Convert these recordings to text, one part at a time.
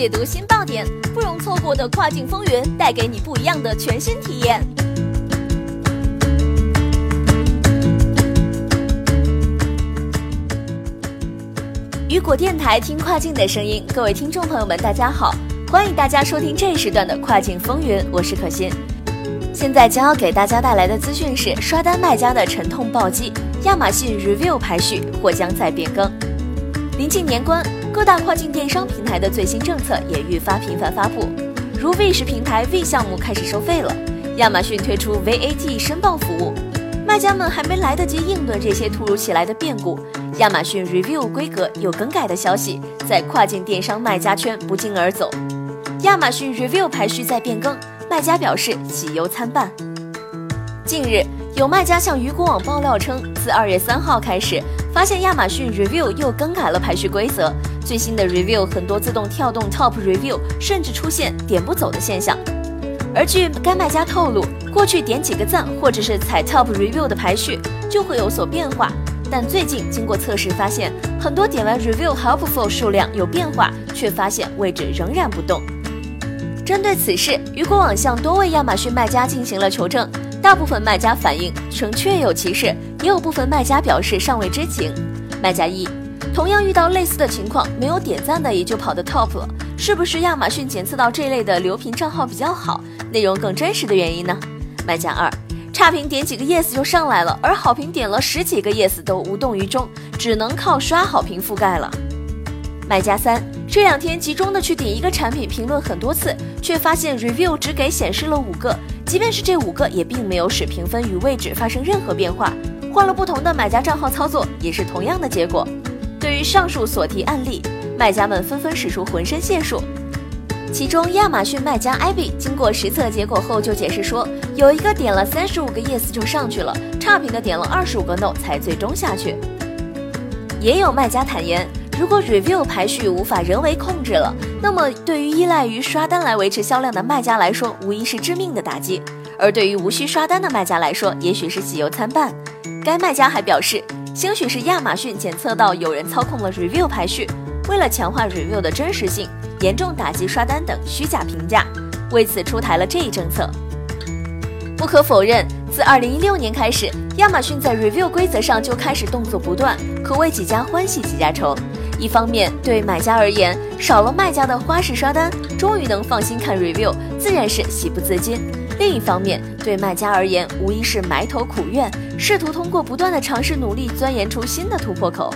解读新爆点，不容错过的跨境风云，带给你不一样的全新体验。雨果电台听跨境的声音，各位听众朋友们，大家好，欢迎大家收听这一时段的跨境风云，我是可心。现在将要给大家带来的资讯是刷单卖家的沉痛暴击，亚马逊 Review 排序或将再变更。临近年关，各大跨境电商平台的最新政策也愈发频繁发布，如 V 十平台 V 项目开始收费了，亚马逊推出 VAT 申报服务，卖家们还没来得及应对这些突如其来的变故，亚马逊 Review 规格有更改的消息在跨境电商卖家圈不胫而走，亚马逊 Review 排序在变更。卖家表示喜忧参半。近日，有卖家向鱼果网爆料称，自二月三号开始，发现亚马逊 Review 又更改了排序规则。最新的 Review 很多自动跳动 Top Review，甚至出现点不走的现象。而据该卖家透露，过去点几个赞或者是踩 Top Review 的排序就会有所变化，但最近经过测试发现，很多点完 Review Helpful 数量有变化，却发现位置仍然不动。针对此事，雨果网向多位亚马逊卖家进行了求证，大部分卖家反映称确有其事，也有部分卖家表示尚未知情。卖家一，同样遇到类似的情况，没有点赞的也就跑得 top 了，是不是亚马逊检测到这类的留评账号比较好，内容更真实的原因呢？卖家二，差评点几个 yes 就上来了，而好评点了十几个 yes 都无动于衷，只能靠刷好评覆盖了。卖家三。这两天集中的去点一个产品，评论很多次，却发现 review 只给显示了五个，即便是这五个，也并没有使评分与位置发生任何变化。换了不同的买家账号操作，也是同样的结果。对于上述所提案例，卖家们纷纷使出浑身解数。其中，亚马逊卖家 Ivy 经过实测结果后就解释说，有一个点了三十五个 yes 就上去了，差评的点了二十五个 no 才最终下去。也有卖家坦言。如果 review 排序无法人为控制了，那么对于依赖于刷单来维持销量的卖家来说，无疑是致命的打击；而对于无需刷单的卖家来说，也许是喜忧参半。该卖家还表示，兴许是亚马逊检测到有人操控了 review 排序，为了强化 review 的真实性，严重打击刷单等虚假评价，为此出台了这一政策。不可否认，自2016年开始，亚马逊在 review 规则上就开始动作不断，可谓几家欢喜几家愁。一方面，对买家而言，少了卖家的花式刷单，终于能放心看 review，自然是喜不自禁；另一方面，对卖家而言，无疑是埋头苦怨，试图通过不断的尝试努力，钻研出新的突破口。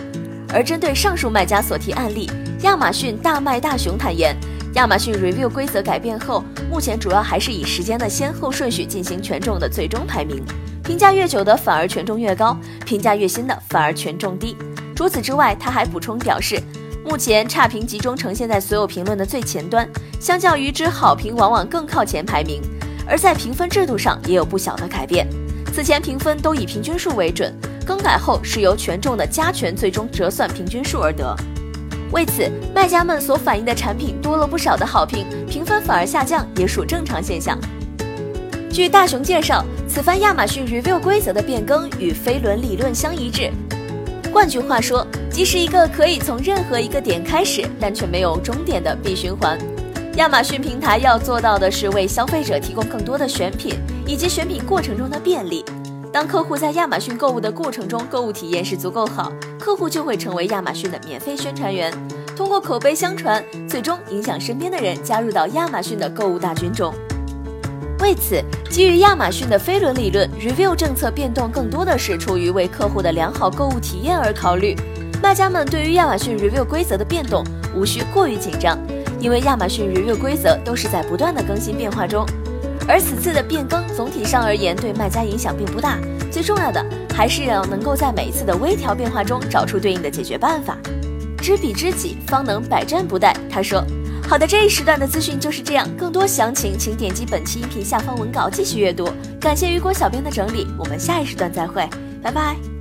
而针对上述卖家所提案例，亚马逊大卖大熊坦言，亚马逊 review 规则改变后，目前主要还是以时间的先后顺序进行权重的最终排名，评价越久的反而权重越高，评价越新的反而权重低。除此之外，他还补充表示，目前差评集中呈现在所有评论的最前端，相较于之好评往往更靠前排名。而在评分制度上也有不小的改变，此前评分都以平均数为准，更改后是由权重的加权最终折算平均数而得。为此，卖家们所反映的产品多了不少的好评，评分反而下降，也属正常现象。据大雄介绍，此番亚马逊 Review 规则的变更与飞轮理论相一致。换句话说，即是一个可以从任何一个点开始，但却没有终点的闭循环。亚马逊平台要做到的是为消费者提供更多的选品以及选品过程中的便利。当客户在亚马逊购物的过程中，购物体验是足够好，客户就会成为亚马逊的免费宣传员，通过口碑相传，最终影响身边的人加入到亚马逊的购物大军中。为此，基于亚马逊的飞轮理论，review 政策变动更多的是出于为客户的良好购物体验而考虑。卖家们对于亚马逊 review 规则的变动无需过于紧张，因为亚马逊 review 规则都是在不断的更新变化中。而此次的变更总体上而言对卖家影响并不大，最重要的还是要能够在每一次的微调变化中找出对应的解决办法。知彼知己，方能百战不殆。他说。好的，这一时段的资讯就是这样。更多详情，请点击本期音频下方文稿继续阅读。感谢雨果小编的整理，我们下一时段再会，拜拜。